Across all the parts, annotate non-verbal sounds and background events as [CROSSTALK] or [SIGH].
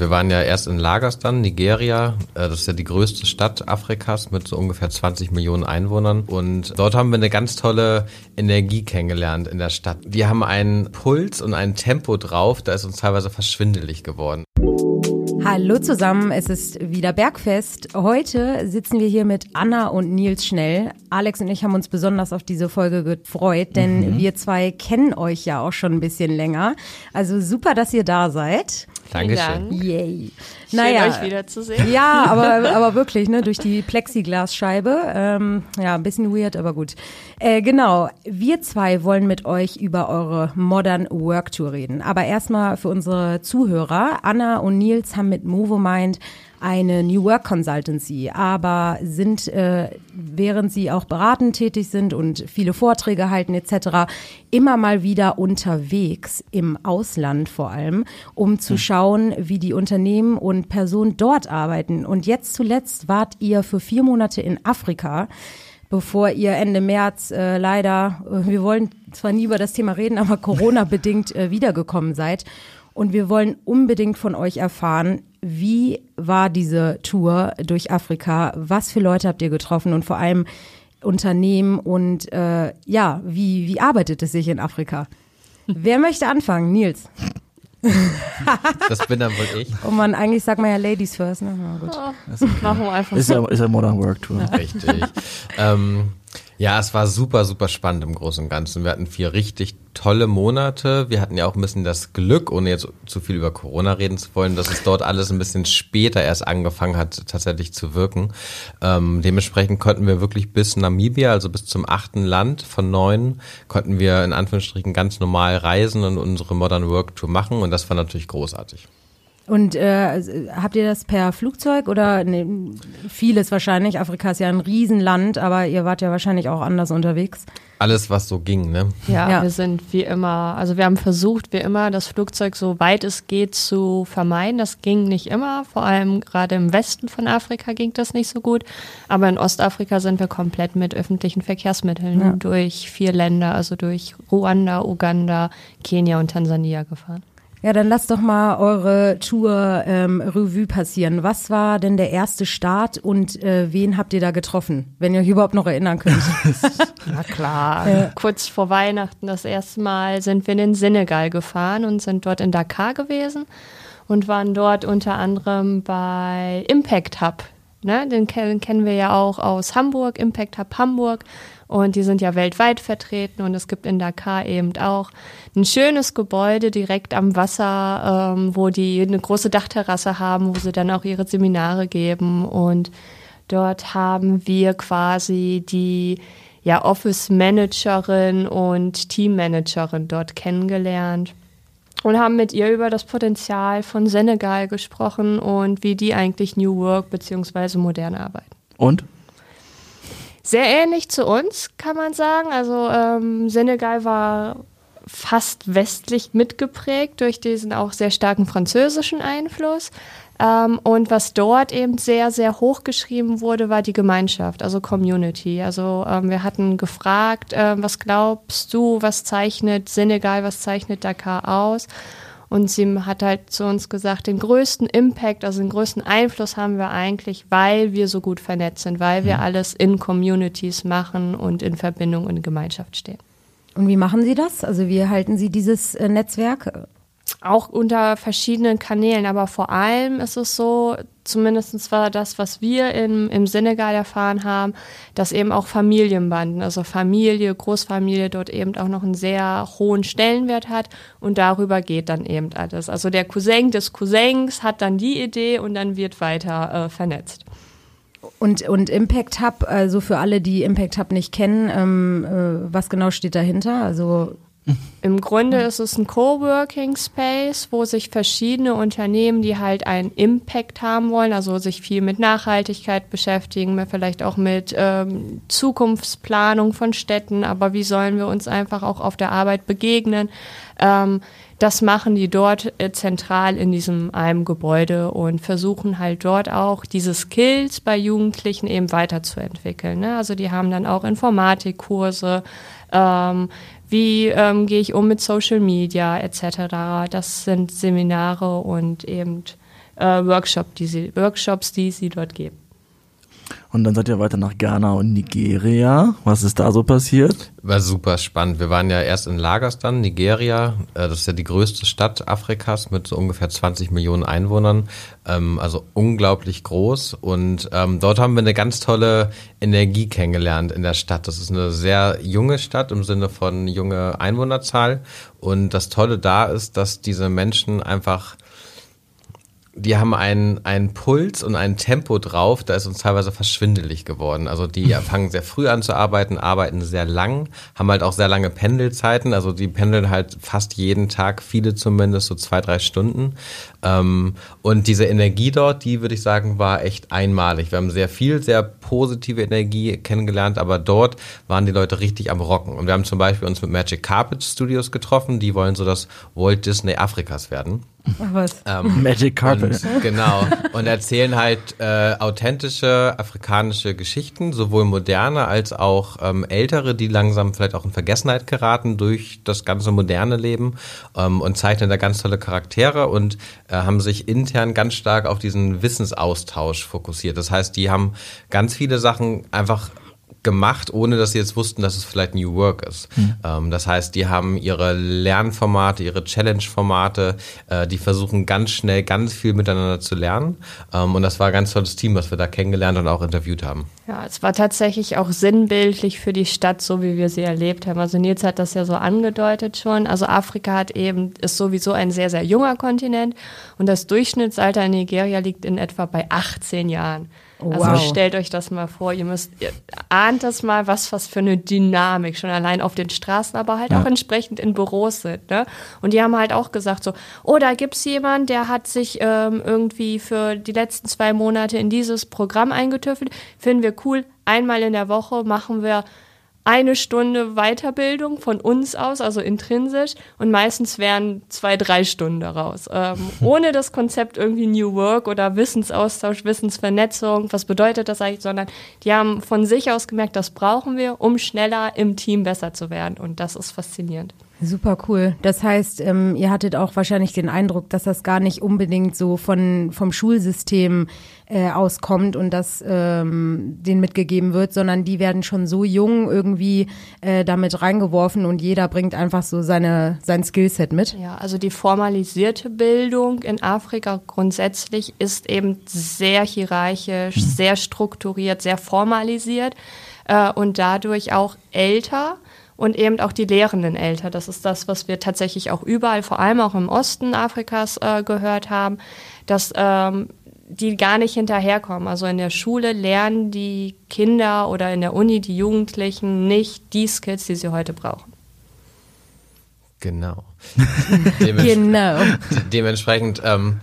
Wir waren ja erst in Lagos dann, Nigeria. Äh, das ist ja die größte Stadt Afrikas mit so ungefähr 20 Millionen Einwohnern. Und dort haben wir eine ganz tolle Energie kennengelernt in der Stadt. Die haben einen Puls und ein Tempo drauf, da ist uns teilweise verschwindelig geworden. Hallo zusammen, es ist wieder Bergfest. Heute sitzen wir hier mit Anna und Nils Schnell. Alex und ich haben uns besonders auf diese Folge gefreut, denn mhm. wir zwei kennen euch ja auch schon ein bisschen länger. Also super, dass ihr da seid. Dankeschön. Yay. Schön, naja, euch wiederzusehen. Ja, aber, [LAUGHS] aber wirklich, ne, durch die Plexiglasscheibe. Ähm, ja, ein bisschen weird, aber gut. Äh, genau, wir zwei wollen mit euch über eure Modern Work Tour reden. Aber erstmal für unsere Zuhörer. Anna und Nils haben mit MovoMind eine New Work Consultancy, aber sind, äh, während sie auch beratend tätig sind und viele Vorträge halten etc., immer mal wieder unterwegs, im Ausland vor allem, um zu hm. schauen, wie die Unternehmen und Personen dort arbeiten. Und jetzt zuletzt wart ihr für vier Monate in Afrika bevor ihr Ende März äh, leider, äh, wir wollen zwar nie über das Thema reden, aber [LAUGHS] Corona-bedingt äh, wiedergekommen seid. Und wir wollen unbedingt von euch erfahren, wie war diese Tour durch Afrika? Was für Leute habt ihr getroffen und vor allem Unternehmen und äh, ja, wie, wie arbeitet es sich in Afrika? Wer möchte anfangen? Nils. das bin dann wohl ich. Oh man, eigentlich sagt man ja Ladies first. Ne? Ja, gut. Oh, machen wir einfach. Ist ja, ist ja Modern Work Tour. Richtig. ähm, ja, es war super, super spannend im Großen und Ganzen. Wir hatten vier richtig tolle Monate. Wir hatten ja auch ein bisschen das Glück, ohne jetzt zu viel über Corona reden zu wollen, dass es dort alles ein bisschen später erst angefangen hat, tatsächlich zu wirken. Ähm, dementsprechend konnten wir wirklich bis Namibia, also bis zum achten Land von neun, konnten wir in Anführungsstrichen ganz normal reisen und unsere Modern Work Tour machen. Und das war natürlich großartig. Und äh, habt ihr das per Flugzeug oder nee, vieles wahrscheinlich? Afrika ist ja ein Riesenland, aber ihr wart ja wahrscheinlich auch anders unterwegs. Alles, was so ging, ne? Ja, ja, wir sind wie immer, also wir haben versucht, wie immer, das Flugzeug so weit es geht zu vermeiden. Das ging nicht immer, vor allem gerade im Westen von Afrika ging das nicht so gut. Aber in Ostafrika sind wir komplett mit öffentlichen Verkehrsmitteln ja. durch vier Länder, also durch Ruanda, Uganda, Kenia und Tansania gefahren. Ja, dann lasst doch mal eure Tour ähm, Revue passieren. Was war denn der erste Start und äh, wen habt ihr da getroffen, wenn ihr euch überhaupt noch erinnern könnt? [LAUGHS] Na klar. Ja. Kurz vor Weihnachten das erste Mal sind wir in den Senegal gefahren und sind dort in Dakar gewesen und waren dort unter anderem bei Impact Hub. Ne, den kennen wir ja auch aus Hamburg, Impact Hub Hamburg. Und die sind ja weltweit vertreten und es gibt in Dakar eben auch ein schönes Gebäude direkt am Wasser, ähm, wo die eine große Dachterrasse haben, wo sie dann auch ihre Seminare geben. Und dort haben wir quasi die ja, Office Managerin und Team Managerin dort kennengelernt und haben mit ihr über das Potenzial von Senegal gesprochen und wie die eigentlich New Work bzw. modern arbeiten. Und? Sehr ähnlich zu uns, kann man sagen. Also ähm, Senegal war fast westlich mitgeprägt durch diesen auch sehr starken französischen Einfluss. Ähm, und was dort eben sehr, sehr hoch geschrieben wurde, war die Gemeinschaft, also Community. Also ähm, wir hatten gefragt, äh, was glaubst du, was zeichnet Senegal, was zeichnet Dakar aus? Und sie hat halt zu uns gesagt, den größten Impact, also den größten Einfluss haben wir eigentlich, weil wir so gut vernetzt sind, weil wir mhm. alles in Communities machen und in Verbindung und Gemeinschaft stehen. Und wie machen Sie das? Also wie halten Sie dieses äh, Netzwerk? Auch unter verschiedenen Kanälen, aber vor allem ist es so, zumindest war das, was wir im, im Senegal erfahren haben, dass eben auch Familienbanden, also Familie, Großfamilie dort eben auch noch einen sehr hohen Stellenwert hat und darüber geht dann eben alles. Also der Cousin des Cousins hat dann die Idee und dann wird weiter äh, vernetzt. Und, und Impact Hub, also für alle, die Impact Hub nicht kennen, ähm, äh, was genau steht dahinter? Also im Grunde ist es ein Coworking Space, wo sich verschiedene Unternehmen, die halt einen Impact haben wollen, also sich viel mit Nachhaltigkeit beschäftigen, vielleicht auch mit ähm, Zukunftsplanung von Städten, aber wie sollen wir uns einfach auch auf der Arbeit begegnen? Ähm, das machen die dort äh, zentral in diesem einem Gebäude und versuchen halt dort auch diese Skills bei Jugendlichen eben weiterzuentwickeln. Ne? Also die haben dann auch Informatikkurse, ähm, wie ähm, gehe ich um mit Social Media etc. Das sind Seminare und eben äh, Workshop, die sie, Workshops, die sie dort geben. Und dann seid ihr weiter nach Ghana und Nigeria. Was ist da so passiert? War super spannend. Wir waren ja erst in Lagos dann, Nigeria. Äh, das ist ja die größte Stadt Afrikas mit so ungefähr 20 Millionen Einwohnern. Ähm, also unglaublich groß. Und ähm, dort haben wir eine ganz tolle Energie kennengelernt in der Stadt. Das ist eine sehr junge Stadt im Sinne von junge Einwohnerzahl. Und das Tolle da ist, dass diese Menschen einfach die haben einen, einen Puls und ein Tempo drauf, da ist uns teilweise verschwindelig geworden. Also die fangen sehr früh an zu arbeiten, arbeiten sehr lang, haben halt auch sehr lange Pendelzeiten. Also die pendeln halt fast jeden Tag, viele zumindest, so zwei, drei Stunden. Ähm, und diese Energie dort, die würde ich sagen, war echt einmalig. Wir haben sehr viel, sehr positive Energie kennengelernt, aber dort waren die Leute richtig am Rocken. Und wir haben zum Beispiel uns mit Magic Carpet Studios getroffen, die wollen so das Walt Disney Afrikas werden. Was? Ähm, [LAUGHS] Magic Carpet. Und, genau. Und erzählen halt äh, authentische afrikanische Geschichten, sowohl moderne als auch ähm, ältere, die langsam vielleicht auch in Vergessenheit geraten durch das ganze moderne Leben ähm, und zeichnen da ganz tolle Charaktere und haben sich intern ganz stark auf diesen Wissensaustausch fokussiert. Das heißt, die haben ganz viele Sachen einfach gemacht, ohne dass sie jetzt wussten, dass es vielleicht New Work ist. Mhm. Ähm, das heißt, die haben ihre Lernformate, ihre Challenge-Formate, äh, die versuchen ganz schnell ganz viel miteinander zu lernen. Ähm, und das war ein ganz tolles Team, was wir da kennengelernt und auch interviewt haben. Ja, es war tatsächlich auch sinnbildlich für die Stadt, so wie wir sie erlebt haben. Also Nils hat das ja so angedeutet schon. Also Afrika hat eben, ist sowieso ein sehr, sehr junger Kontinent und das Durchschnittsalter in Nigeria liegt in etwa bei 18 Jahren. Also wow. stellt euch das mal vor, ihr müsst, ihr ahnt das mal, was, was für eine Dynamik schon allein auf den Straßen, aber halt ja. auch entsprechend in Büros sind. Ne? Und die haben halt auch gesagt so, oh, da gibt's jemand, der hat sich ähm, irgendwie für die letzten zwei Monate in dieses Programm eingetüffelt. Finden wir cool. Einmal in der Woche machen wir eine Stunde Weiterbildung von uns aus, also intrinsisch, und meistens wären zwei, drei Stunden daraus. Ähm, [LAUGHS] ohne das Konzept irgendwie New Work oder Wissensaustausch, Wissensvernetzung, was bedeutet das eigentlich, sondern die haben von sich aus gemerkt, das brauchen wir, um schneller im Team besser zu werden. Und das ist faszinierend. Super cool. Das heißt, ähm, ihr hattet auch wahrscheinlich den Eindruck, dass das gar nicht unbedingt so von, vom Schulsystem äh, auskommt und das ähm, denen mitgegeben wird, sondern die werden schon so jung irgendwie äh, damit reingeworfen und jeder bringt einfach so seine, sein Skillset mit. Ja, also die formalisierte Bildung in Afrika grundsätzlich ist eben sehr hierarchisch, mhm. sehr strukturiert, sehr formalisiert äh, und dadurch auch älter und eben auch die Lehrenden älter. Das ist das, was wir tatsächlich auch überall, vor allem auch im Osten Afrikas äh, gehört haben, dass ähm, die gar nicht hinterherkommen. Also in der Schule lernen die Kinder oder in der Uni die Jugendlichen nicht die Skills, die sie heute brauchen. Genau. [LAUGHS] Dements genau. Dementsprechend ähm,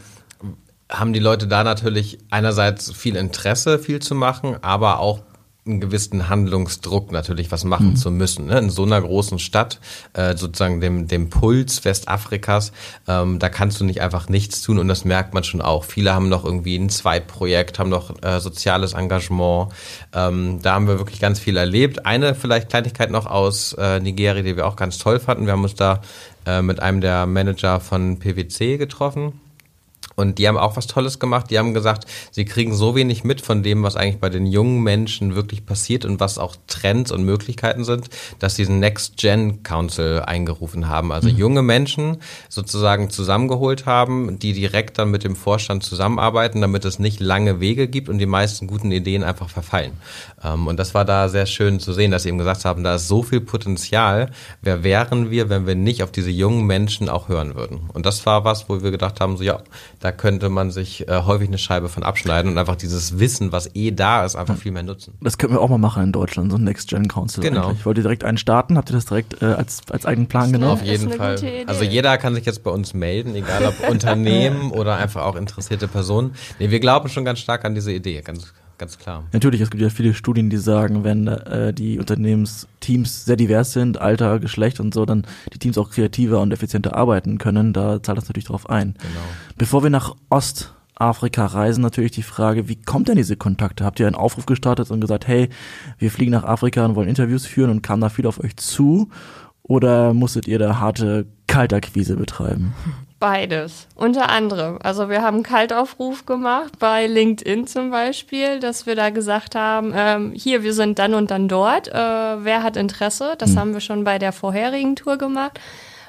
haben die Leute da natürlich einerseits viel Interesse, viel zu machen, aber auch einen gewissen Handlungsdruck natürlich was machen mhm. zu müssen. Ne? In so einer großen Stadt, äh, sozusagen dem, dem Puls Westafrikas, ähm, da kannst du nicht einfach nichts tun und das merkt man schon auch. Viele haben noch irgendwie ein Zweitprojekt, haben noch äh, soziales Engagement. Ähm, da haben wir wirklich ganz viel erlebt. Eine vielleicht Kleinigkeit noch aus äh, Nigeria, die wir auch ganz toll fanden. Wir haben uns da äh, mit einem der Manager von PwC getroffen und die haben auch was Tolles gemacht. Die haben gesagt, sie kriegen so wenig mit von dem, was eigentlich bei den jungen Menschen wirklich passiert und was auch Trends und Möglichkeiten sind, dass sie diesen Next Gen Council eingerufen haben. Also mhm. junge Menschen sozusagen zusammengeholt haben, die direkt dann mit dem Vorstand zusammenarbeiten, damit es nicht lange Wege gibt und die meisten guten Ideen einfach verfallen. Ähm, und das war da sehr schön zu sehen, dass sie eben gesagt haben, da ist so viel Potenzial. Wer wären wir, wenn wir nicht auf diese jungen Menschen auch hören würden? Und das war was, wo wir gedacht haben, so ja, da könnte man sich äh, häufig eine Scheibe von abschneiden und einfach dieses Wissen, was eh da ist, einfach viel mehr nutzen. Das könnten wir auch mal machen in Deutschland, so ein Next Gen Council. Genau. Eigentlich. Wollt ihr direkt einen starten? Habt ihr das direkt äh, als, als eigenen Plan genommen? Auf jeden Fall. Also jeder kann sich jetzt bei uns melden, egal ob [LAUGHS] Unternehmen oder einfach auch interessierte Personen. Nee, wir glauben schon ganz stark an diese Idee, ganz ganz klar. Natürlich, es gibt ja viele Studien, die sagen, wenn äh, die Unternehmensteams sehr divers sind, Alter, Geschlecht und so, dann die Teams auch kreativer und effizienter arbeiten können. Da zahlt das natürlich drauf ein. Genau. Bevor wir nach Ostafrika reisen, natürlich die Frage, wie kommt denn diese Kontakte? Habt ihr einen Aufruf gestartet und gesagt, hey, wir fliegen nach Afrika und wollen Interviews führen und kam da viel auf euch zu? Oder musstet ihr da harte Kaltakquise betreiben? [LAUGHS] Beides, unter anderem. Also wir haben einen Kaltaufruf gemacht bei LinkedIn zum Beispiel, dass wir da gesagt haben, ähm, hier, wir sind dann und dann dort, äh, wer hat Interesse? Das mhm. haben wir schon bei der vorherigen Tour gemacht.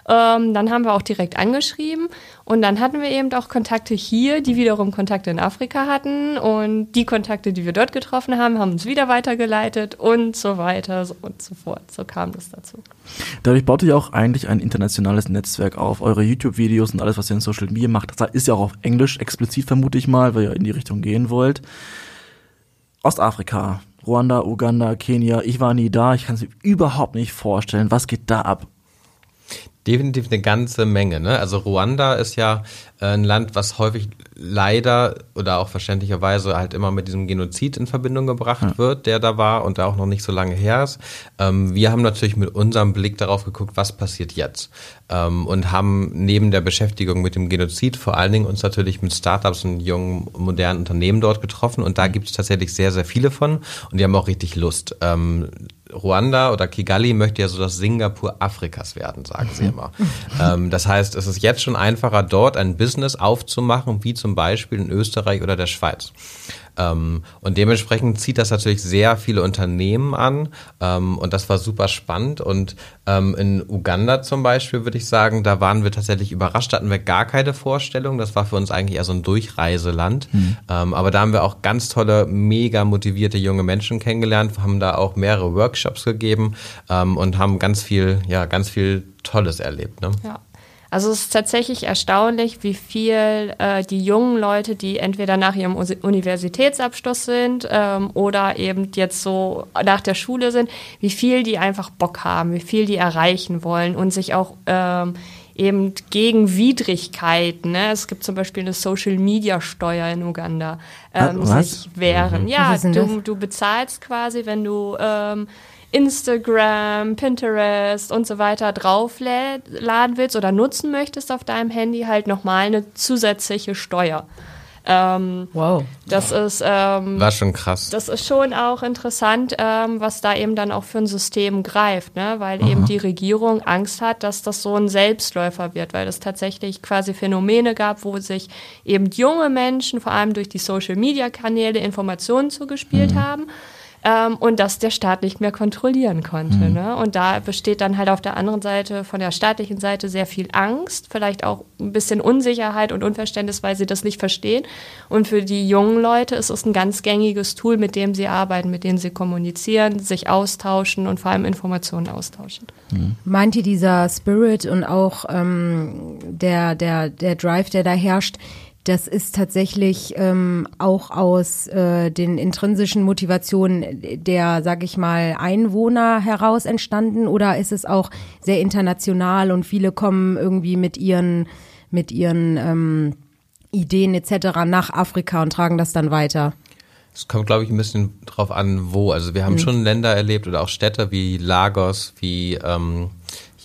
Ähm, dann haben wir auch direkt angeschrieben und dann hatten wir eben auch Kontakte hier, die wiederum Kontakte in Afrika hatten und die Kontakte, die wir dort getroffen haben, haben uns wieder weitergeleitet und so weiter und so fort. So kam das dazu. Dadurch baut ihr auch eigentlich ein internationales Netzwerk auf. Eure YouTube-Videos und alles, was ihr in Social Media macht, das ist ja auch auf Englisch explizit, vermute ich mal, weil ihr in die Richtung gehen wollt. Ostafrika, Ruanda, Uganda, Kenia, ich war nie da, ich kann es mir überhaupt nicht vorstellen. Was geht da ab? Definitiv eine ganze Menge. Ne? Also Ruanda ist ja äh, ein Land, was häufig leider oder auch verständlicherweise halt immer mit diesem Genozid in Verbindung gebracht ja. wird, der da war und der auch noch nicht so lange her ist. Ähm, wir haben natürlich mit unserem Blick darauf geguckt, was passiert jetzt ähm, und haben neben der Beschäftigung mit dem Genozid vor allen Dingen uns natürlich mit Startups und jungen, modernen Unternehmen dort getroffen und da gibt es tatsächlich sehr, sehr viele von und die haben auch richtig Lust. Ähm, Ruanda oder Kigali möchte ja so das Singapur Afrikas werden, sagen sie immer. ähm, das heißt, es ist jetzt schon einfacher, dort ein Business aufzumachen, wie zum Beispiel in Österreich oder der Schweiz. Ähm, und dementsprechend zieht das natürlich sehr viele Unternehmen an. Ähm, und das war super spannend. Und ähm, in Uganda zum Beispiel würde ich sagen, da waren wir tatsächlich überrascht, da hatten wir gar keine Vorstellung. Das war für uns eigentlich eher so ein Durchreiseland. Mhm. Ähm, aber da haben wir auch ganz tolle, mega motivierte junge Menschen kennengelernt, haben da auch mehrere Workshops gegeben ähm, und haben ganz viel, ja, ganz viel Tolles erlebt. Ne? Ja. Also es ist tatsächlich erstaunlich, wie viel äh, die jungen Leute, die entweder nach ihrem Universitätsabschluss sind ähm, oder eben jetzt so nach der Schule sind, wie viel die einfach Bock haben, wie viel die erreichen wollen und sich auch ähm, eben gegen Widrigkeiten. Ne? Es gibt zum Beispiel eine Social-Media-Steuer in Uganda. Ähm, Was? sich wehren. Mhm. Ja, du, du bezahlst quasi, wenn du ähm, Instagram, Pinterest und so weiter draufladen willst oder nutzen möchtest auf deinem Handy, halt nochmal eine zusätzliche Steuer. Ähm, wow. Das ist ähm, war schon krass. Das ist schon auch interessant, ähm, was da eben dann auch für ein System greift, ne? weil Aha. eben die Regierung Angst hat, dass das so ein Selbstläufer wird, weil es tatsächlich quasi Phänomene gab, wo sich eben junge Menschen vor allem durch die Social Media Kanäle Informationen zugespielt mhm. haben ähm, und das der Staat nicht mehr kontrollieren konnte. Mhm. Ne? Und da besteht dann halt auf der anderen Seite, von der staatlichen Seite, sehr viel Angst, vielleicht auch ein bisschen Unsicherheit und Unverständnis, weil sie das nicht verstehen. Und für die jungen Leute ist es ein ganz gängiges Tool, mit dem sie arbeiten, mit dem sie kommunizieren, sich austauschen und vor allem Informationen austauschen. Mhm. Meint ihr dieser Spirit und auch ähm, der, der, der Drive, der da herrscht, das ist tatsächlich ähm, auch aus äh, den intrinsischen Motivationen der, sag ich mal, Einwohner heraus entstanden oder ist es auch sehr international und viele kommen irgendwie mit ihren, mit ihren ähm, Ideen etc. nach Afrika und tragen das dann weiter? Es kommt, glaube ich, ein bisschen drauf an, wo. Also wir haben mhm. schon Länder erlebt oder auch Städte wie Lagos, wie ähm,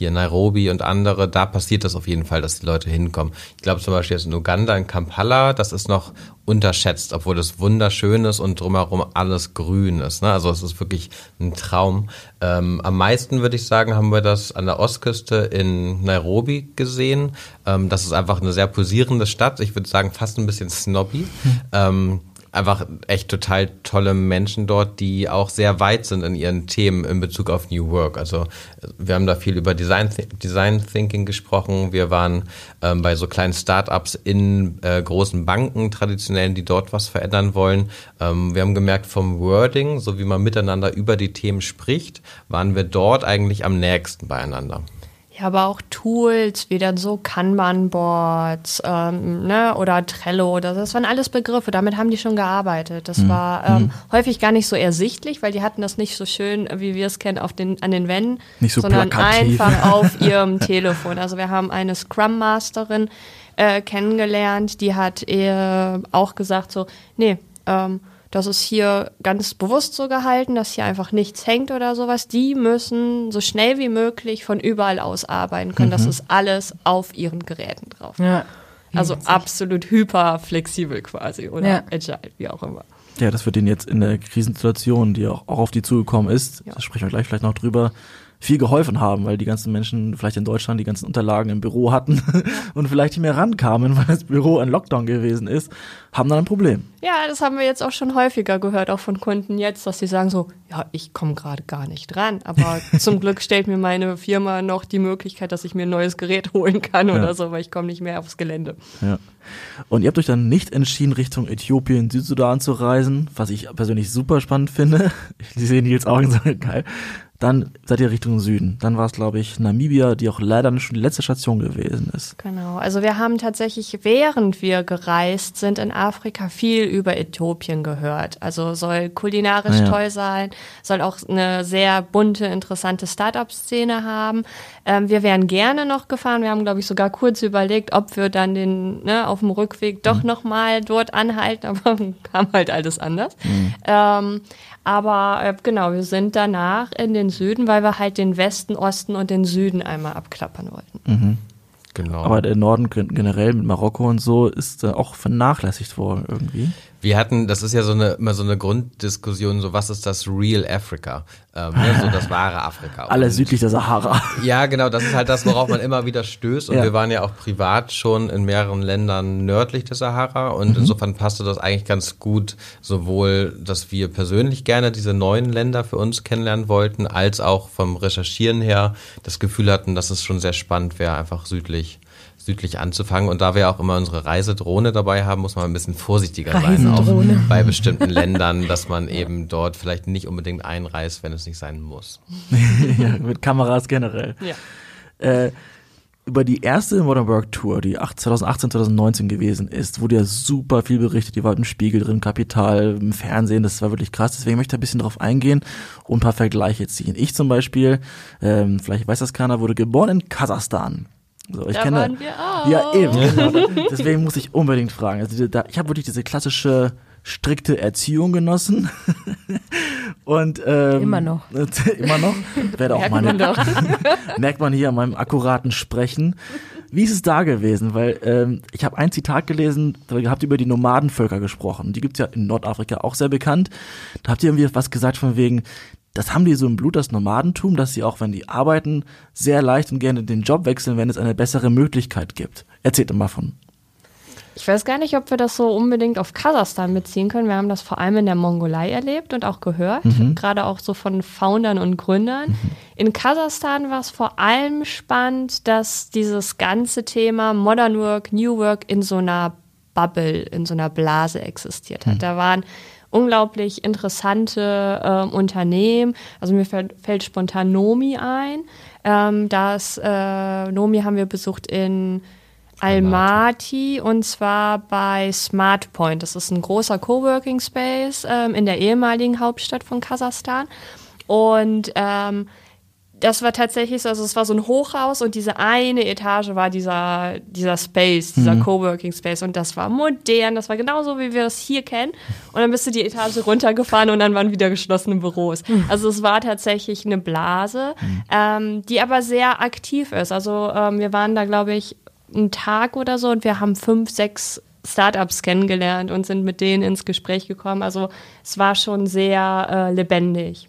hier Nairobi und andere, da passiert das auf jeden Fall, dass die Leute hinkommen. Ich glaube zum Beispiel jetzt in Uganda, in Kampala, das ist noch unterschätzt, obwohl es wunderschön ist und drumherum alles grün ist. Ne? Also es ist wirklich ein Traum. Ähm, am meisten würde ich sagen, haben wir das an der Ostküste in Nairobi gesehen. Ähm, das ist einfach eine sehr posierende Stadt. Ich würde sagen, fast ein bisschen snobby. Hm. Ähm, einfach echt total tolle Menschen dort, die auch sehr weit sind in ihren Themen in Bezug auf New Work. Also wir haben da viel über Design, Design Thinking gesprochen. Wir waren ähm, bei so kleinen Startups in äh, großen Banken, traditionellen, die dort was verändern wollen. Ähm, wir haben gemerkt, vom Wording, so wie man miteinander über die Themen spricht, waren wir dort eigentlich am nächsten beieinander. Ja, aber auch Tools wie dann so Kanban-Boards ähm, ne, oder Trello, das, das waren alles Begriffe, damit haben die schon gearbeitet. Das mhm. war ähm, mhm. häufig gar nicht so ersichtlich, weil die hatten das nicht so schön, wie wir es kennen, auf den, an den Wänden, nicht so sondern plakativ. einfach [LAUGHS] auf ihrem Telefon. Also wir haben eine Scrum Masterin äh, kennengelernt, die hat äh, auch gesagt so, nee, ähm, das ist hier ganz bewusst so gehalten, dass hier einfach nichts hängt oder sowas. Die müssen so schnell wie möglich von überall aus arbeiten können. Mhm. Das ist alles auf ihren Geräten drauf. Ja. Also absolut hyper flexibel quasi oder ja. agile, wie auch immer. Ja, das wird Ihnen jetzt in der Krisensituation, die auch, auch auf die zugekommen ist, ja. da sprechen wir gleich vielleicht noch drüber, viel geholfen haben, weil die ganzen Menschen vielleicht in Deutschland die ganzen Unterlagen im Büro hatten [LAUGHS] und vielleicht nicht mehr rankamen, weil das Büro ein Lockdown gewesen ist, haben dann ein Problem. Ja, das haben wir jetzt auch schon häufiger gehört, auch von Kunden jetzt, dass sie sagen so, ja, ich komme gerade gar nicht dran, aber [LAUGHS] zum Glück stellt mir meine Firma noch die Möglichkeit, dass ich mir ein neues Gerät [LAUGHS] holen kann ja. oder so, weil ich komme nicht mehr aufs Gelände. Ja. Und ihr habt euch dann nicht entschieden, Richtung Äthiopien, Südsudan zu reisen, was ich persönlich super spannend finde. [LAUGHS] Ich sehe Nils Augen so geil. Dann seid ihr Richtung Süden. Dann war es, glaube ich, Namibia, die auch leider schon die letzte Station gewesen ist. Genau. Also wir haben tatsächlich, während wir gereist sind in Afrika, viel über Äthiopien gehört. Also soll kulinarisch ja. toll sein, soll auch eine sehr bunte, interessante Startup-Szene haben. Ähm, wir wären gerne noch gefahren. Wir haben, glaube ich, sogar kurz überlegt, ob wir dann den ne, auf dem Rückweg doch mhm. noch mal dort anhalten, [LAUGHS] aber kam halt alles anders. Mhm. Ähm, aber äh, genau, wir sind danach in den Süden, weil wir halt den Westen, Osten und den Süden einmal abklappern wollten. Mhm. Genau. Aber der Norden generell mit Marokko und so ist äh, auch vernachlässigt worden irgendwie. Wir hatten, das ist ja so eine immer so eine Grunddiskussion, so was ist das Real Africa, ähm, ne, so das wahre Afrika. [LAUGHS] Alle südlich der Sahara. [LAUGHS] Ja, genau, das ist halt das, worauf man immer wieder stößt. Und ja. wir waren ja auch privat schon in mehreren Ländern nördlich der Sahara und mhm. insofern passte das eigentlich ganz gut, sowohl, dass wir persönlich gerne diese neuen Länder für uns kennenlernen wollten, als auch vom Recherchieren her das Gefühl hatten, dass es schon sehr spannend wäre, einfach südlich südlich anzufangen. Und da wir auch immer unsere Reisedrohne dabei haben, muss man ein bisschen vorsichtiger sein, auch bei bestimmten Ländern, dass man eben dort vielleicht nicht unbedingt einreist, wenn es nicht sein muss. [LAUGHS] ja, mit Kameras generell. Ja. Äh, über die erste Modern Work Tour, die 2018, 2019 gewesen ist, wurde ja super viel berichtet. Die war im Spiegel drin, Kapital, im Fernsehen, das war wirklich krass. Deswegen möchte ich ein bisschen drauf eingehen und ein paar Vergleiche ziehen. Ich zum Beispiel, ähm, vielleicht weiß das keiner, wurde geboren in Kasachstan. So, ich da kenne, waren wir auch. Ja, eben. Genau. [LAUGHS] Deswegen muss ich unbedingt fragen. Also, da, ich habe wirklich diese klassische strikte Erziehung genossen. [LAUGHS] Und ähm, immer noch. [LAUGHS] immer noch. Werde auch meine, merkt man hier an meinem akkuraten Sprechen. Wie ist es da gewesen? Weil ähm, ich habe ein Zitat gelesen, da habt ihr über die Nomadenvölker gesprochen. Die gibt's ja in Nordafrika auch sehr bekannt. Da habt ihr irgendwie was gesagt von wegen, das haben die so im Blut, das Nomadentum, dass sie auch, wenn die arbeiten, sehr leicht und gerne den Job wechseln, wenn es eine bessere Möglichkeit gibt. Erzählt mal von. Ich weiß gar nicht, ob wir das so unbedingt auf Kasachstan beziehen können. Wir haben das vor allem in der Mongolei erlebt und auch gehört, mhm. gerade auch so von Foundern und Gründern. Mhm. In Kasachstan war es vor allem spannend, dass dieses ganze Thema Modern Work, New Work in so einer Bubble, in so einer Blase existiert hat. Mhm. Da waren unglaublich interessante äh, Unternehmen. Also mir fällt, fällt spontan Nomi ein. Ähm, das äh, Nomi haben wir besucht in Almaty und zwar bei SmartPoint. Das ist ein großer Coworking Space ähm, in der ehemaligen Hauptstadt von Kasachstan. Und ähm, das war tatsächlich so, also es war so ein Hochhaus und diese eine Etage war dieser, dieser Space, dieser mhm. Coworking Space und das war modern, das war genauso, wie wir es hier kennen. Und dann bist du die Etage runtergefahren und dann waren wieder geschlossene Büros. Mhm. Also es war tatsächlich eine Blase, mhm. ähm, die aber sehr aktiv ist. Also ähm, wir waren da, glaube ich, einen Tag oder so und wir haben fünf, sechs Startups kennengelernt und sind mit denen ins Gespräch gekommen. Also es war schon sehr äh, lebendig.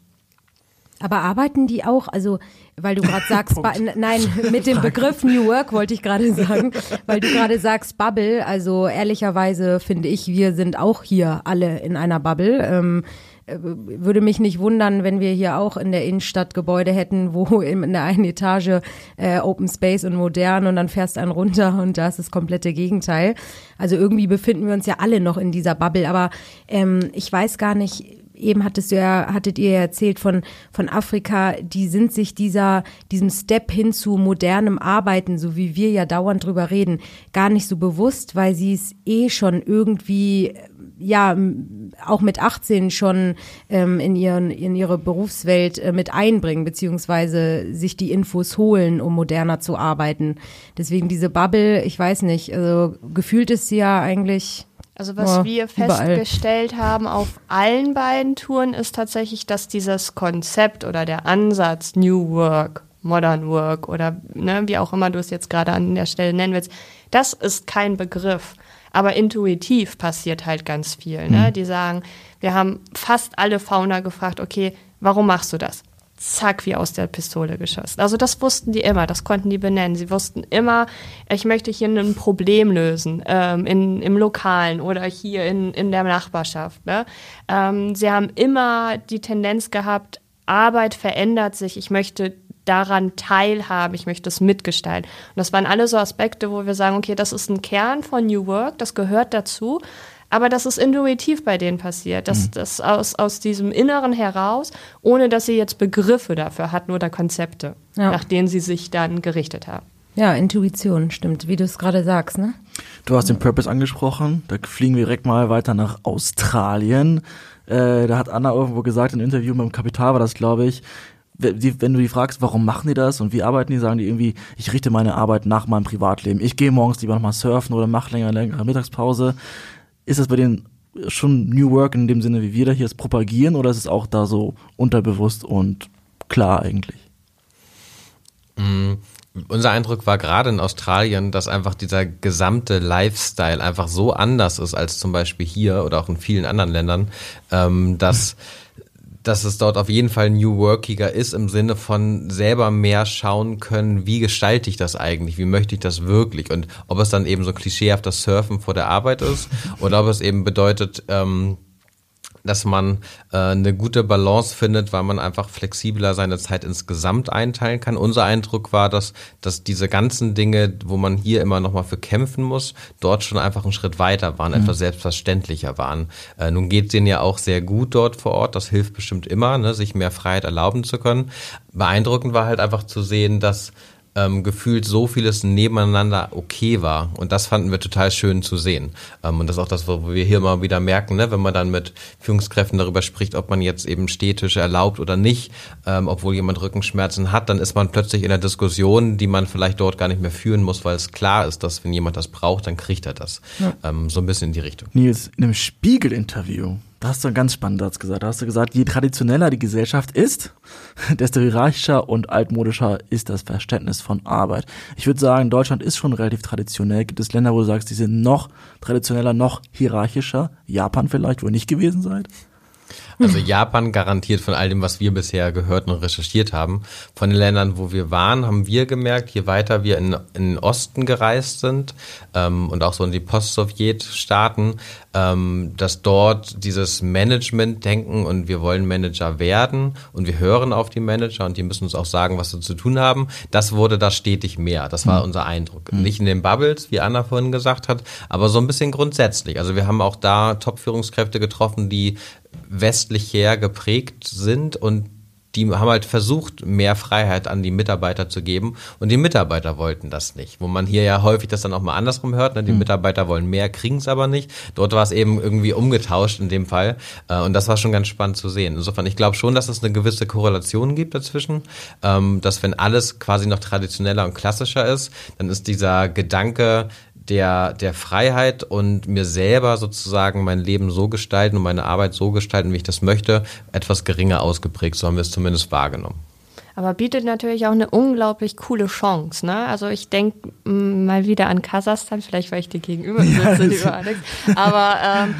Aber arbeiten die auch, also weil du gerade [LAUGHS] sagst, nein, [LAUGHS] mit dem Begriff New Work wollte ich gerade sagen, weil du gerade sagst Bubble, also ehrlicherweise finde ich, wir sind auch hier alle in einer Bubble. Ähm, äh, würde mich nicht wundern, wenn wir hier auch in der Innenstadt Gebäude hätten, wo [LAUGHS] in der einen Etage äh, Open Space und modern und dann fährst einen runter und da ist das komplette Gegenteil. Also irgendwie befinden wir uns ja alle noch in dieser Bubble, aber ähm, ich weiß gar nicht, eben hattest du ja, hattet ihr erzählt von, von Afrika, die sind sich dieser, diesem Step hin zu modernem Arbeiten, so wie wir ja dauernd drüber reden, gar nicht so bewusst, weil sie es eh schon irgendwie, ja, auch mit 18 schon ähm, in, ihren, in ihre Berufswelt äh, mit einbringen, beziehungsweise sich die Infos holen, um moderner zu arbeiten. Deswegen diese Bubble, ich weiß nicht, also gefühlt ist sie ja eigentlich also was oh, wir festgestellt überall. haben auf allen beiden Touren ist tatsächlich, dass dieses Konzept oder der Ansatz New Work, Modern Work oder ne, wie auch immer du es jetzt gerade an der Stelle nennen willst, das ist kein Begriff. Aber intuitiv passiert halt ganz viel. Ne? Mhm. Die sagen, wir haben fast alle Fauna gefragt, okay, warum machst du das? Zack, wie aus der Pistole geschossen. Also das wussten die immer, das konnten die benennen. Sie wussten immer, ich möchte hier ein Problem lösen, ähm, in, im Lokalen oder hier in, in der Nachbarschaft. Ne? Ähm, sie haben immer die Tendenz gehabt, Arbeit verändert sich, ich möchte daran teilhaben, ich möchte es mitgestalten. Und das waren alle so Aspekte, wo wir sagen, okay, das ist ein Kern von New Work, das gehört dazu aber das ist intuitiv bei denen passiert. Das, mhm. das aus, aus diesem Inneren heraus, ohne dass sie jetzt Begriffe dafür hatten oder Konzepte, ja. nach denen sie sich dann gerichtet haben. Ja, Intuition, stimmt, wie du es gerade sagst, ne? Du hast den Purpose angesprochen, da fliegen wir direkt mal weiter nach Australien. Äh, da hat Anna irgendwo gesagt, in einem Interview mit dem Kapital war das, glaube ich, wenn du die fragst, warum machen die das und wie arbeiten die, sagen die irgendwie, ich richte meine Arbeit nach meinem Privatleben. Ich gehe morgens lieber nochmal surfen oder mache länger, längere Mittagspause ist das bei denen schon New Work in dem Sinne, wie wir da hier es propagieren, oder ist es auch da so unterbewusst und klar eigentlich? Mm, unser Eindruck war gerade in Australien, dass einfach dieser gesamte Lifestyle einfach so anders ist als zum Beispiel hier oder auch in vielen anderen Ländern, ähm, dass [LAUGHS] dass es dort auf jeden Fall New Workiger ist im Sinne von selber mehr schauen können, wie gestalte ich das eigentlich, wie möchte ich das wirklich? Und ob es dann eben so klischeehaft das Surfen vor der Arbeit ist oder ob es eben bedeutet, ähm, dass man äh, eine gute Balance findet, weil man einfach flexibler seine Zeit insgesamt einteilen kann. Unser Eindruck war, dass, dass diese ganzen Dinge, wo man hier immer nochmal für kämpfen muss, dort schon einfach einen Schritt weiter waren, mhm. etwas selbstverständlicher waren. Äh, nun geht es denen ja auch sehr gut dort vor Ort, das hilft bestimmt immer, ne, sich mehr Freiheit erlauben zu können. Beeindruckend war halt einfach zu sehen, dass ähm, gefühlt so vieles nebeneinander okay war. Und das fanden wir total schön zu sehen. Ähm, und das ist auch das, wo wir hier mal wieder merken, ne, wenn man dann mit Führungskräften darüber spricht, ob man jetzt eben Städtische erlaubt oder nicht, ähm, obwohl jemand Rückenschmerzen hat, dann ist man plötzlich in einer Diskussion, die man vielleicht dort gar nicht mehr führen muss, weil es klar ist, dass wenn jemand das braucht, dann kriegt er das. Ja. Ähm, so ein bisschen in die Richtung. Nils, in einem Spiegel-Interview da hast du einen ganz spannenden Satz gesagt. Da hast du gesagt, je traditioneller die Gesellschaft ist, [LAUGHS] desto hierarchischer und altmodischer ist das Verständnis von Arbeit. Ich würde sagen, Deutschland ist schon relativ traditionell. Gibt es Länder, wo du sagst, die sind noch traditioneller, noch hierarchischer? Japan vielleicht, wo ihr nicht gewesen seid? Also Japan garantiert von all dem, was wir bisher gehört und recherchiert haben. Von den Ländern, wo wir waren, haben wir gemerkt, je weiter wir in, in den Osten gereist sind ähm, und auch so in die Post-Sowjet-Staaten, ähm, dass dort dieses Management-Denken und wir wollen Manager werden und wir hören auf die Manager und die müssen uns auch sagen, was sie zu tun haben. Das wurde da stetig mehr. Das war mhm. unser Eindruck. Mhm. Nicht in den Bubbles, wie Anna vorhin gesagt hat, aber so ein bisschen grundsätzlich. Also wir haben auch da Top-Führungskräfte getroffen, die westlich her geprägt sind und die haben halt versucht, mehr Freiheit an die Mitarbeiter zu geben und die Mitarbeiter wollten das nicht. Wo man hier ja häufig das dann auch mal andersrum hört, ne? die mhm. Mitarbeiter wollen mehr, kriegen es aber nicht. Dort war es eben irgendwie umgetauscht in dem Fall äh, und das war schon ganz spannend zu sehen. Insofern, ich glaube schon, dass es eine gewisse Korrelation gibt dazwischen, ähm, dass wenn alles quasi noch traditioneller und klassischer ist, dann ist dieser Gedanke, der, der Freiheit und mir selber sozusagen mein Leben so gestalten und meine Arbeit so gestalten, wie ich das möchte, etwas geringer ausgeprägt. So haben wir es zumindest wahrgenommen. Aber bietet natürlich auch eine unglaublich coole Chance. Ne? Also ich denke mal wieder an Kasachstan, vielleicht weil ich dir gegenüber [LAUGHS] sitze, ja, lieber Alex. Aber ähm,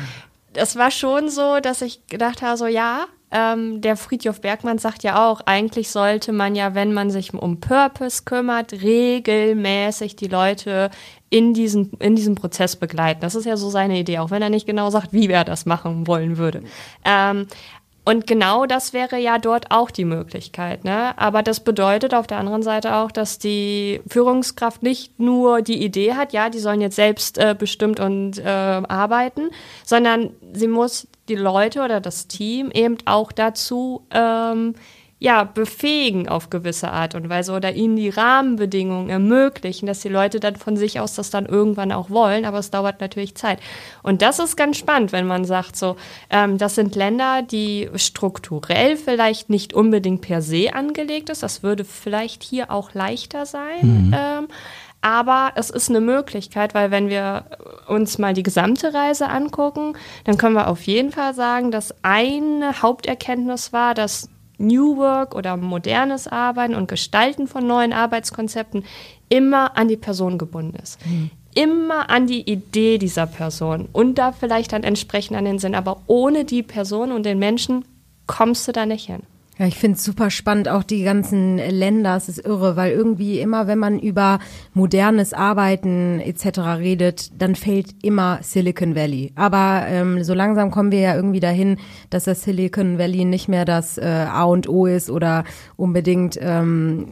das war schon so, dass ich gedacht habe, so ja, ähm, der Friedhof Bergmann sagt ja auch, eigentlich sollte man ja, wenn man sich um Purpose kümmert, regelmäßig die Leute in diesen, in diesem Prozess begleiten. Das ist ja so seine Idee, auch wenn er nicht genau sagt, wie er das machen wollen würde. Ähm, und genau das wäre ja dort auch die Möglichkeit. Ne? Aber das bedeutet auf der anderen Seite auch, dass die Führungskraft nicht nur die Idee hat, ja, die sollen jetzt selbst äh, bestimmt und äh, arbeiten, sondern sie muss die Leute oder das Team eben auch dazu ähm, ja, befähigen auf gewisse Art und Weise oder ihnen die Rahmenbedingungen ermöglichen, dass die Leute dann von sich aus das dann irgendwann auch wollen, aber es dauert natürlich Zeit. Und das ist ganz spannend, wenn man sagt, so, ähm, das sind Länder, die strukturell vielleicht nicht unbedingt per se angelegt ist. Das würde vielleicht hier auch leichter sein. Mhm. Ähm, aber es ist eine Möglichkeit, weil wenn wir uns mal die gesamte Reise angucken, dann können wir auf jeden Fall sagen, dass eine Haupterkenntnis war, dass New Work oder modernes Arbeiten und Gestalten von neuen Arbeitskonzepten immer an die Person gebunden ist. Mhm. Immer an die Idee dieser Person und da vielleicht dann entsprechend an den Sinn. Aber ohne die Person und den Menschen kommst du da nicht hin. Ja, ich finde es super spannend, auch die ganzen Länder, es ist irre, weil irgendwie immer, wenn man über modernes Arbeiten etc. redet, dann fällt immer Silicon Valley. Aber ähm, so langsam kommen wir ja irgendwie dahin, dass das Silicon Valley nicht mehr das äh, A und O ist oder unbedingt ähm,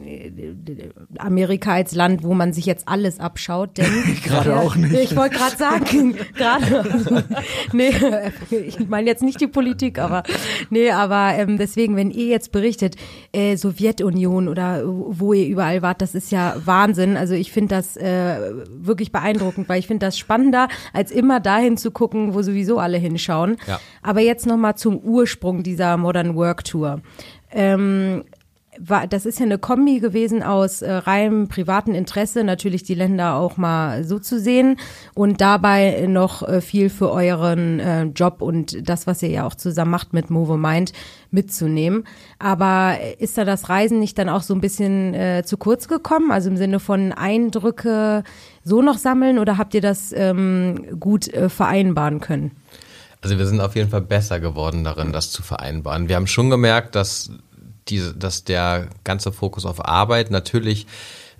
Amerika als Land, wo man sich jetzt alles abschaut. Denn [LAUGHS] Gerade ja, auch nicht. Ich wollte [LAUGHS] gerade sagen, [LAUGHS] gerade, nee, ich meine jetzt nicht die Politik, aber nee, aber ähm, deswegen, wenn ihr jetzt berichtet, äh, Sowjetunion oder wo ihr überall wart, das ist ja Wahnsinn. Also ich finde das äh, wirklich beeindruckend, weil ich finde das spannender, als immer dahin zu gucken, wo sowieso alle hinschauen. Ja. Aber jetzt nochmal zum Ursprung dieser Modern Work Tour. Ähm, war, das ist ja eine Kombi gewesen aus äh, reinem privaten Interesse, natürlich die Länder auch mal so zu sehen und dabei noch äh, viel für euren äh, Job und das, was ihr ja auch zusammen macht mit Movo Mind, mitzunehmen. Aber ist da das Reisen nicht dann auch so ein bisschen äh, zu kurz gekommen? Also im Sinne von Eindrücke so noch sammeln oder habt ihr das ähm, gut äh, vereinbaren können? Also wir sind auf jeden Fall besser geworden darin, das zu vereinbaren. Wir haben schon gemerkt, dass diese, dass der ganze Fokus auf Arbeit natürlich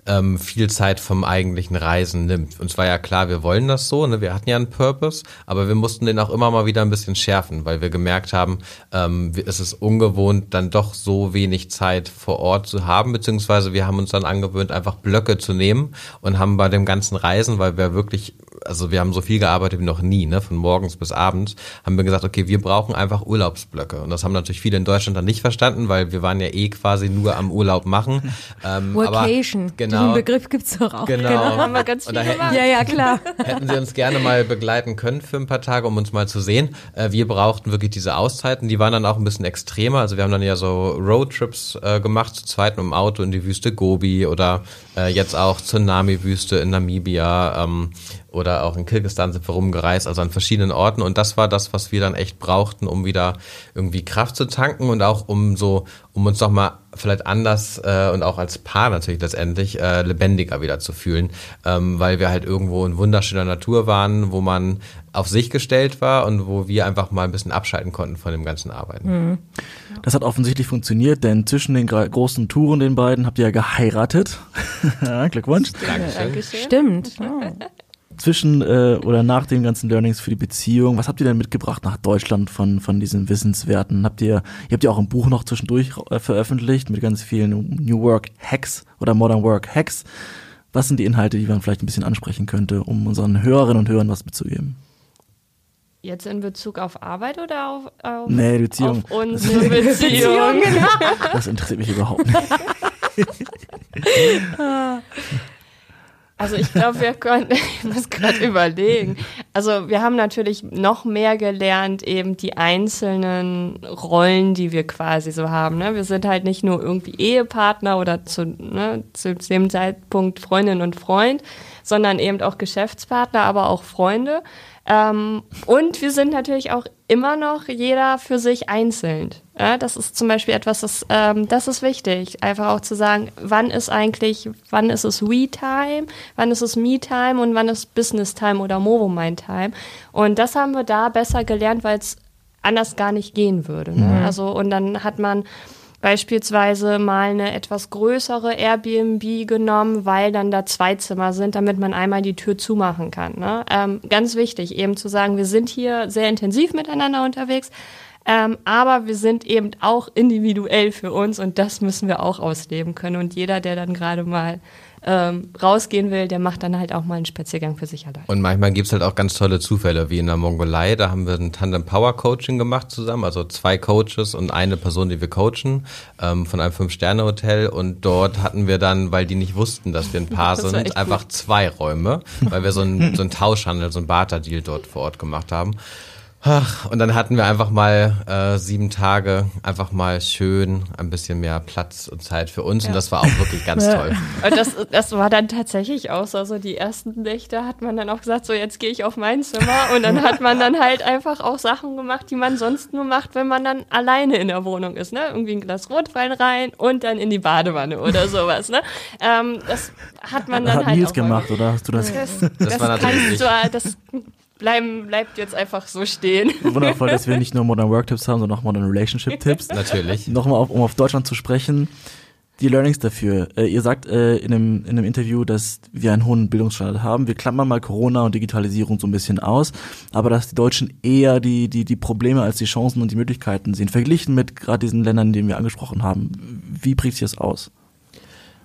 ähm, viel Zeit vom eigentlichen Reisen nimmt. Und zwar ja klar, wir wollen das so, ne? wir hatten ja einen Purpose, aber wir mussten den auch immer mal wieder ein bisschen schärfen, weil wir gemerkt haben, ähm, es ist ungewohnt, dann doch so wenig Zeit vor Ort zu haben, beziehungsweise wir haben uns dann angewöhnt, einfach Blöcke zu nehmen und haben bei dem ganzen Reisen, weil wir wirklich also wir haben so viel gearbeitet wie noch nie, ne, von morgens bis abends, haben wir gesagt, okay, wir brauchen einfach Urlaubsblöcke. Und das haben natürlich viele in Deutschland dann nicht verstanden, weil wir waren ja eh quasi nur am Urlaub machen. [LAUGHS] Ähm, Workation, aber, genau, den Begriff gibt's doch auch. Genau. Genau, haben wir ganz viel hätten, gemacht. Ja, ja, klar. [LAUGHS] hätten sie uns gerne mal begleiten können für ein paar Tage, um uns mal zu sehen. Äh, wir brauchten wirklich diese Auszeiten, die waren dann auch ein bisschen extremer. Also wir haben dann ja so Roadtrips äh, gemacht, zu zweit mit dem Auto in die Wüste Gobi oder äh, jetzt auch Tsunami-Wüste in Namibia ähm, oder auch in Kirgisistan sind wir rumgereist, also an verschiedenen Orten. Und das war das, was wir dann echt brauchten, um wieder irgendwie Kraft zu tanken und auch um so, um uns nochmal vielleicht anders äh, und auch als Paar natürlich letztendlich äh, lebendiger wieder zu fühlen, ähm, weil wir halt irgendwo in wunderschöner Natur waren, wo man auf sich gestellt war und wo wir einfach mal ein bisschen abschalten konnten von dem ganzen Arbeiten. Das hat offensichtlich funktioniert, denn zwischen den großen Touren den beiden habt ihr ja geheiratet. [LAUGHS] Ja, Glückwunsch. Dankeschön. Stimmt. Oh. Zwischen äh, oder nach den ganzen Learnings für die Beziehung, was habt ihr denn mitgebracht nach Deutschland von von diesen Wissenswerten? Habt ihr ihr habt ja auch ein Buch noch zwischendurch äh, veröffentlicht mit ganz vielen New Work Hacks oder Modern Work Hacks. Was sind die Inhalte, die man vielleicht ein bisschen ansprechen könnte, um unseren Hörerinnen und Hörern was mitzugeben? Jetzt in Bezug auf Arbeit oder auf, auf, Nee, Beziehung. auf unsere Beziehung? [LAUGHS] Das interessiert mich überhaupt nicht. [LAUGHS] [LAUGHS] Also ich glaube, wir können, [LAUGHS] ich muss gerade überlegen. Also wir haben natürlich noch mehr gelernt, eben die einzelnen Rollen, die wir quasi so haben. Ne? Wir sind halt nicht nur irgendwie Ehepartner oder zu, ne, zu dem Zeitpunkt Freundin und Freund, sondern eben auch Geschäftspartner, aber auch Freunde. Ähm, und wir sind natürlich auch immer noch jeder für sich einzeln. Ja, das ist zum Beispiel etwas, das, ähm, das ist wichtig. Einfach auch zu sagen, wann ist eigentlich, wann ist es We-Time, wann ist es Me-Time und wann ist Business-Time oder Movo-Mind-Time. Und das haben wir da besser gelernt, weil es anders gar nicht gehen würde. Ne? Also, und dann hat man beispielsweise mal eine etwas größere Airbnb genommen, weil dann da zwei Zimmer sind, damit man einmal die Tür zumachen kann. Ne? Ähm, ganz wichtig, eben zu sagen, wir sind hier sehr intensiv miteinander unterwegs, ähm, aber wir sind eben auch individuell für uns und das müssen wir auch ausleben können. Und jeder, der dann gerade mal ähm, rausgehen will, der macht dann halt auch mal einen Spaziergang für sich allein. Und manchmal gibt's halt auch ganz tolle Zufälle, wie in der Mongolei. Da haben wir ein Tandem Power Coaching gemacht zusammen, also zwei Coaches und eine Person, die wir coachen, ähm, von einem Fünf-Sterne-Hotel. Und dort hatten wir dann, weil die nicht wussten, dass wir ein [LAUGHS] Paar sind, einfach zwei Räume, weil wir so einen so einen Tauschhandel, so einen Barter-Deal dort vor Ort gemacht haben. Ach, und dann hatten wir einfach mal äh, sieben Tage, einfach mal schön ein bisschen mehr Platz und Zeit für uns. Und das war auch wirklich ganz [LAUGHS] toll. Und das, das war dann tatsächlich auch so. Also die ersten Nächte hat man dann auch gesagt, so jetzt gehe ich auf mein Zimmer. Und dann hat man dann halt einfach auch Sachen gemacht, die man sonst nur macht, wenn man dann alleine in der Wohnung ist. Ne? Irgendwie ein Glas Rotwein rein und dann in die Badewanne oder [LAUGHS] sowas. Ne? Ähm, das hat man dann Hat halt Nils auch gemacht, oder hast du das? Das, Das das, war natürlich kannst nicht- du, das bleiben, bleibt jetzt einfach so stehen. [LAUGHS] Wundervoll, dass wir nicht nur Modern Work Tipps haben, sondern auch Modern Relationship Tipps. [LAUGHS] Natürlich. Nochmal, auf, um auf Deutschland zu sprechen. Die Learnings dafür. Äh, ihr sagt äh, in, einem, in einem Interview, dass wir einen hohen Bildungsstandard haben. Wir klammern mal Corona und Digitalisierung so ein bisschen aus, aber dass die Deutschen eher die, die, die Probleme als die Chancen und die Möglichkeiten sehen, verglichen mit gerade diesen Ländern, die wir angesprochen haben. Wie prägt sich das aus?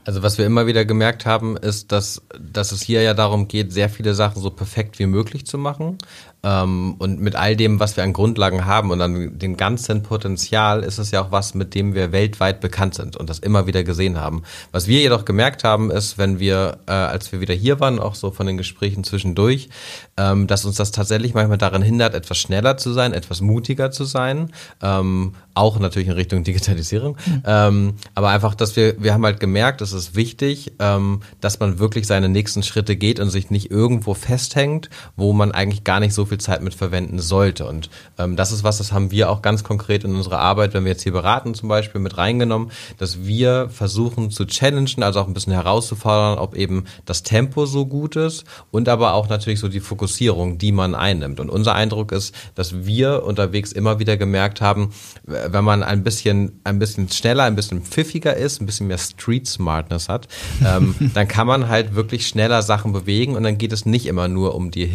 Also was wir immer wieder gemerkt haben, ist, dass, dass es hier ja darum geht, sehr viele Sachen so perfekt wie möglich zu machen. Ähm, und mit all dem, was wir an Grundlagen haben und an dem ganzen Potenzial, ist es ja auch was, mit dem wir weltweit bekannt sind und das immer wieder gesehen haben. Was wir jedoch gemerkt haben, ist, wenn wir, äh, als wir wieder hier waren, auch so von den Gesprächen zwischendurch, ähm, dass uns das tatsächlich manchmal daran hindert, etwas schneller zu sein, etwas mutiger zu sein, ähm, auch natürlich in Richtung Digitalisierung, mhm. ähm, aber einfach, dass wir, wir haben halt gemerkt, es ist wichtig, ähm, dass man wirklich seine nächsten Schritte geht und sich nicht irgendwo festhängt, wo man eigentlich gar nicht so viel Zeit mit verwenden sollte. Und ähm, das ist was, das haben wir auch ganz konkret in unserer Arbeit, wenn wir jetzt hier beraten zum Beispiel, mit reingenommen, dass wir versuchen zu challengen, also auch ein bisschen herauszufordern, ob eben das Tempo so gut ist und aber auch natürlich so die Fokussierung, die man einnimmt. Und unser Eindruck ist, dass wir unterwegs immer wieder gemerkt haben, wenn man ein bisschen, ein bisschen schneller, ein bisschen pfiffiger ist, ein bisschen mehr Street Smartness hat, ähm, dann kann man halt wirklich schneller Sachen bewegen und dann geht es nicht immer nur um die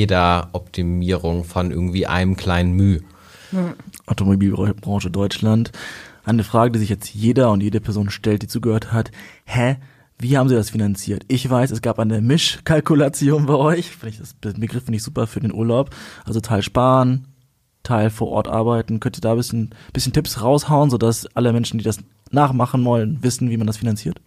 Hinterachsenfähigkeit Federoptimierung von irgendwie einem kleinen Mühe. Automobilbranche Deutschland. Eine Frage, die sich jetzt jeder und jede Person stellt, die zugehört hat. Hä? Wie haben Sie das finanziert? Ich weiß, es gab eine Mischkalkulation bei euch. Vielleicht das Begriff finde ich super für den Urlaub. Also Teil sparen, Teil vor Ort arbeiten. Könnt ihr da ein bisschen, bisschen Tipps raushauen, sodass alle Menschen, die das nachmachen wollen, wissen, wie man das finanziert?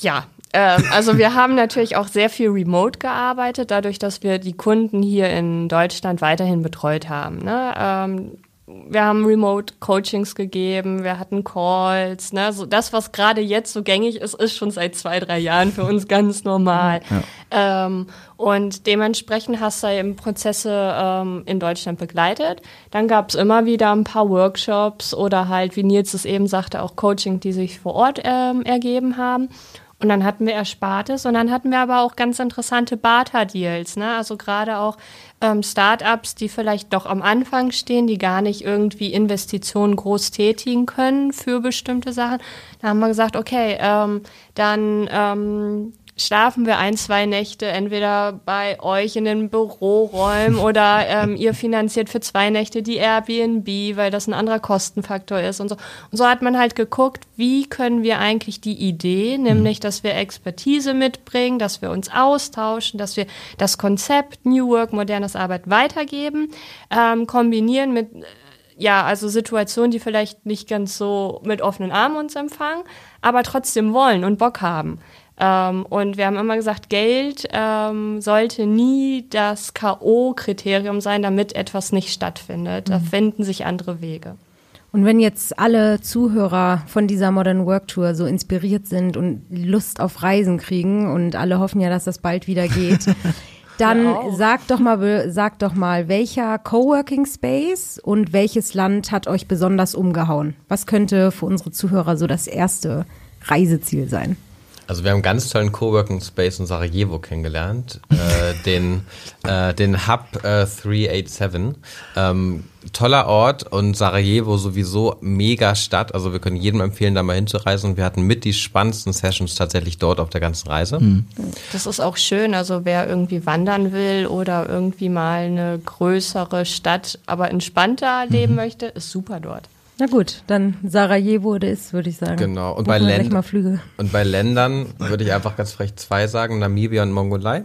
Ja, ähm, also wir haben natürlich auch sehr viel remote gearbeitet, dadurch, dass wir die Kunden hier in Deutschland weiterhin betreut haben. Ne? Ähm, wir haben Remote-Coachings gegeben, wir hatten Calls. Ne? So das, was gerade jetzt so gängig ist, ist schon seit zwei, drei Jahren für uns ganz normal. Ja. Ähm, und dementsprechend hast du eben Prozesse ähm, in Deutschland begleitet. Dann gab es immer wieder ein paar Workshops oder halt, wie Nils es eben sagte, auch Coaching, die sich vor Ort ähm, ergeben haben. Und dann hatten wir Erspartes und dann hatten wir aber auch ganz interessante Barter-Deals. Ne? Also gerade auch ähm, Startups, die vielleicht doch am Anfang stehen, die gar nicht irgendwie Investitionen groß tätigen können für bestimmte Sachen. Da haben wir gesagt, okay, ähm, dann ähm, schlafen wir ein, zwei Nächte entweder bei euch in den Büroräumen oder ähm, ihr finanziert für zwei Nächte die Airbnb, weil das ein anderer Kostenfaktor ist und so. Und so hat man halt geguckt, wie können wir eigentlich die Idee, nämlich, dass wir Expertise mitbringen, dass wir uns austauschen, dass wir das Konzept New Work, modernes Arbeit weitergeben, ähm, kombinieren mit ja, also Situationen, die vielleicht nicht ganz so mit offenen Armen uns empfangen, aber trotzdem wollen und Bock haben. Ähm, und wir haben immer gesagt, Geld ähm, sollte nie das K.O.-Kriterium sein, damit etwas nicht stattfindet. Da mhm. finden sich andere Wege. Und wenn jetzt alle Zuhörer von dieser Modern Work Tour so inspiriert sind und Lust auf Reisen kriegen und alle hoffen ja, dass das bald wieder geht, [LAUGHS] dann ja sag doch mal, sag doch mal, welcher Coworking Space und welches Land hat euch besonders umgehauen? Was könnte für unsere Zuhörer so das erste Reiseziel sein? Also wir haben einen ganz tollen Coworking Space in Sarajevo kennengelernt, äh, [LAUGHS] den, äh, den Hub äh, 387. Ähm, toller Ort und Sarajevo sowieso mega Stadt. Also wir können jedem empfehlen, da mal hinzureisen. Und wir hatten mit die spannendsten Sessions tatsächlich dort auf der ganzen Reise. Mhm. Das ist auch schön. Also wer irgendwie wandern will oder irgendwie mal eine größere Stadt, aber entspannter leben mhm. möchte, ist super dort. Na gut, dann Sarajevo ist, würde ich sagen. Genau. Und bei, Länd und bei Ländern würde ich einfach ganz frech zwei sagen, Namibia und Mongolei.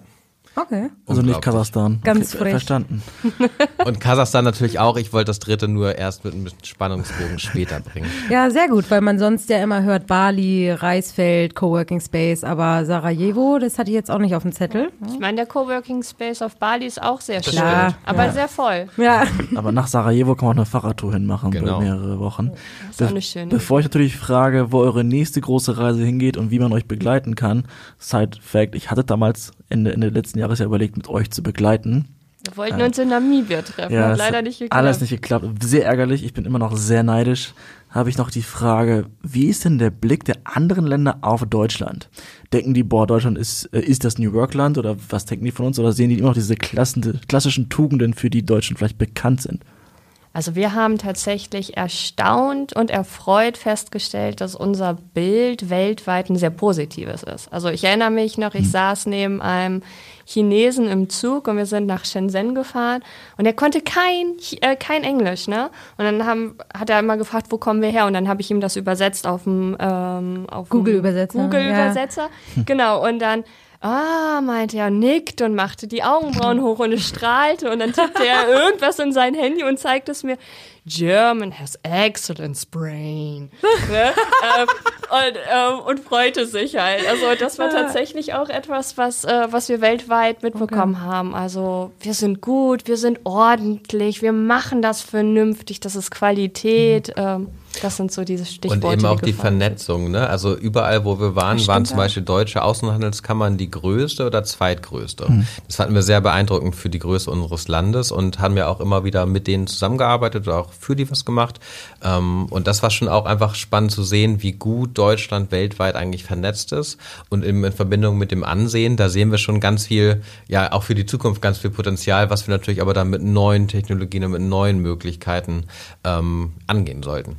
Okay. Also nicht Kasachstan. Ganz frech. Verstanden. [LAUGHS] Und Kasachstan natürlich auch. Ich wollte das dritte nur erst mit einem Spannungsbogen später bringen. [LAUGHS] Ja, sehr gut, weil man sonst ja immer hört Bali, Reisfeld, Coworking Space, aber Sarajevo, das hatte ich jetzt auch nicht auf dem Zettel. Ich meine, der Coworking Space auf Bali ist auch sehr schön, aber ja. sehr voll. Ja. Aber nach Sarajevo kann man auch eine Fahrradtour hinmachen genau. für mehrere Wochen. Das ist auch eine schöne. Bevor ich natürlich frage, wo eure nächste große Reise hingeht und wie man euch begleiten kann, Side Fact, ich hatte damals Ende, Ende letzten Jahres ja überlegt, mit euch zu begleiten. Wir wollten uns in Namibia treffen, Ja, hat leider nicht geklappt. Alles nicht geklappt. Sehr ärgerlich. Ich bin immer noch sehr neidisch. Habe ich noch die Frage, wie ist denn der Blick der anderen Länder auf Deutschland? Denken die, boah, Deutschland ist, äh, ist das New Work-Land oder was denken die von uns? Oder sehen die immer noch diese klassen, klassischen Tugenden, für die Deutschen vielleicht bekannt sind? Also wir haben tatsächlich erstaunt und erfreut festgestellt, dass unser Bild weltweit ein sehr positives ist. Also ich erinnere mich noch, ich saß neben einem Chinesen im Zug und wir sind nach Shenzhen gefahren und er konnte kein, äh, kein Englisch, ne? Und dann haben, hat er immer gefragt, wo kommen wir her? Und dann habe ich ihm das übersetzt auf dem ähm, Google-Übersetzer, Google-Übersetzer, genau. Und dann Ah, meinte er, nickt und machte die Augenbrauen hoch und es strahlte und dann tippte er [LAUGHS] irgendwas in sein Handy und zeigte es mir. German has excellent brain. [LAUGHS] ne? ähm, und, ähm, und freute sich halt. Also das war tatsächlich auch etwas, was, äh, was wir weltweit mitbekommen haben. Also wir sind gut, wir sind ordentlich, wir machen das vernünftig, das ist Qualität. Ähm, das sind so diese Stichworte. Und eben auch die sind. Vernetzung, ne? Also überall, wo wir waren, waren zum. Beispiel deutsche Außenhandelskammern die größte oder zweitgrößte. Das fanden wir sehr beeindruckend für die Größe unseres Landes und haben ja auch immer wieder mit denen zusammengearbeitet oder auch für die was gemacht. Ähm, Und das war schon auch einfach spannend zu sehen, wie gut Deutschland weltweit eigentlich vernetzt ist. Und eben in Verbindung mit dem Ansehen, da sehen wir schon ganz viel, ja, auch für die Zukunft ganz viel Potenzial, was wir natürlich aber dann mit neuen Technologien und mit neuen Möglichkeiten ähm, angehen sollten.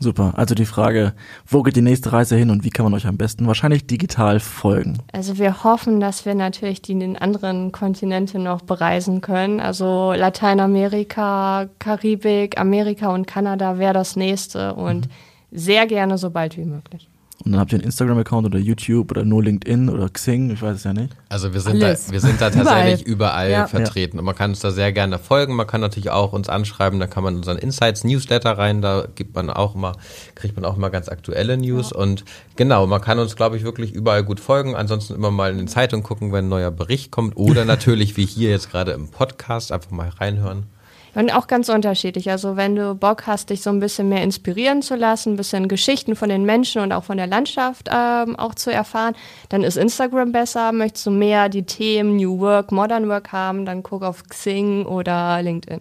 Super. Also die Frage, wo geht die nächste Reise hin und wie kann man euch am besten wahrscheinlich digital folgen? Also wir hoffen, dass wir natürlich die den anderen Kontinente noch bereisen können. Also Lateinamerika, Karibik, Amerika und Kanada wäre das nächste und sehr gerne so bald wie möglich. Und dann habt ihr einen Instagram-Account oder YouTube oder nur LinkedIn oder Xing, ich weiß es ja nicht. Also wir sind, da, Alles. wir sind da tatsächlich überall, Ja. vertreten und man kann uns da sehr gerne folgen. Man kann natürlich auch uns anschreiben, da kann man unseren Insights Newsletter rein, da gibt man auch immer, kriegt man auch immer ganz aktuelle News und genau, man kann uns glaube ich wirklich überall gut folgen. Ansonsten immer mal in den Zeitungen gucken, wenn ein neuer Bericht kommt oder [LAUGHS] natürlich wie hier jetzt gerade im Podcast einfach mal reinhören. Und auch ganz unterschiedlich. Also wenn du Bock hast, dich so ein bisschen mehr inspirieren zu lassen, ein bisschen Geschichten von den Menschen und auch von der Landschaft ähm, auch zu erfahren, dann ist Instagram besser. Möchtest du mehr die Themen New Work, Modern Work haben, dann guck auf Xing oder LinkedIn.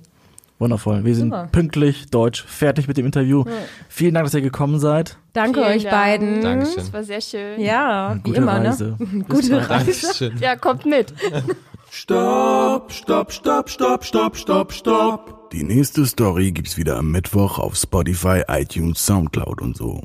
Wundervoll. Wir sind Super. pünktlich, deutsch, fertig mit dem Interview. Vielen Dank, dass ihr gekommen seid. Danke Vielen euch Dank. beiden. Dankeschön. Das war sehr schön. Ja, wie Gute immer, Reise. ne? [LAUGHS] Gute. Reise. Dankeschön. Ja, kommt mit. [LAUGHS] Stopp, stopp, stopp, stopp, stopp, stopp, stopp. Die nächste Story gibt's wieder am Mittwoch auf Spotify, iTunes, Soundcloud und so.